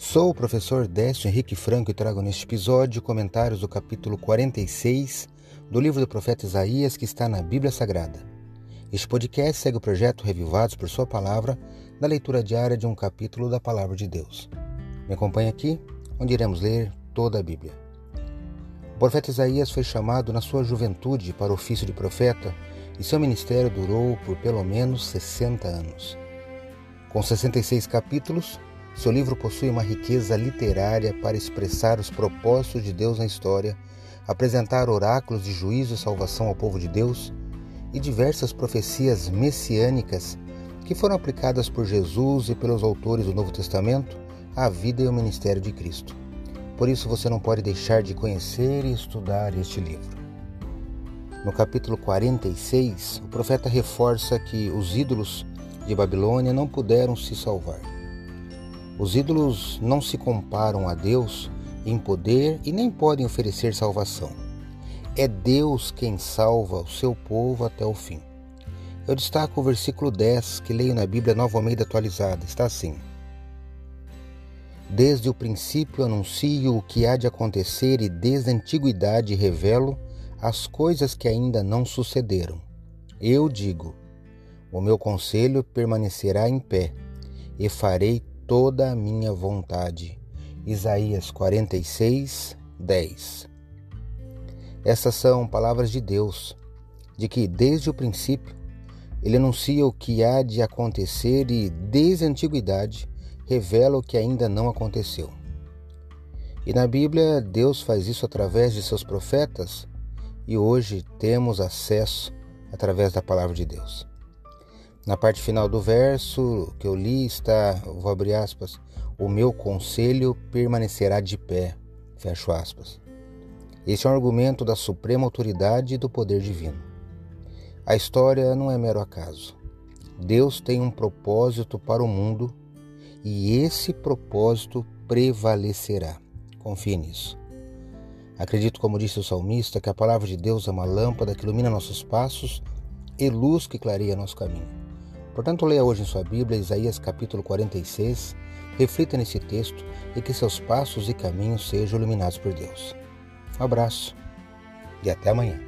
Sou o professor Décio Henrique Franco e trago neste episódio comentários do capítulo 46 do livro do profeta Isaías que está na Bíblia Sagrada. Este podcast segue o projeto Revivados por Sua Palavra, da leitura diária de um capítulo da Palavra de Deus. Me acompanhe aqui, onde iremos ler toda a Bíblia. O profeta Isaías foi chamado na sua juventude para o ofício de profeta e seu ministério durou por pelo menos 60 anos. Com 66 capítulos, seu livro possui uma riqueza literária para expressar os propósitos de Deus na história, apresentar oráculos de juízo e salvação ao povo de Deus e diversas profecias messiânicas que foram aplicadas por Jesus e pelos autores do Novo Testamento à vida e ao ministério de Cristo. Por isso você não pode deixar de conhecer e estudar este livro. No capítulo 46, o profeta reforça que os ídolos de Babilônia não puderam se salvar. Os ídolos não se comparam a Deus em poder e nem podem oferecer salvação. É Deus quem salva o seu povo até o fim. Eu destaco o versículo 10 que leio na Bíblia Nova Almeida atualizada. Está assim: Desde o princípio anuncio o que há de acontecer e desde a antiguidade revelo as coisas que ainda não sucederam. Eu digo: o meu conselho permanecerá em pé e farei toda a minha vontade. Isaías 46, 10. Essas são palavras de Deus, de que desde o princípio ele anuncia o que há de acontecer e desde a antiguidade revela o que ainda não aconteceu. E na Bíblia, Deus faz isso através de seus profetas e hoje temos acesso através da palavra de Deus. Na parte final do verso que eu li está, vou abrir aspas, o meu conselho permanecerá de pé, fecho aspas. Este é um argumento da suprema autoridade e do poder divino. A história não é mero acaso. Deus tem um propósito para o mundo e esse propósito prevalecerá. Confie nisso. Acredito, como disse o salmista, que a palavra de Deus é uma lâmpada que ilumina nossos passos e luz que clareia nosso caminho. Portanto, leia hoje em sua Bíblia Isaías capítulo 46, reflita nesse texto e que seus passos e caminhos sejam iluminados por Deus. Um abraço e até amanhã.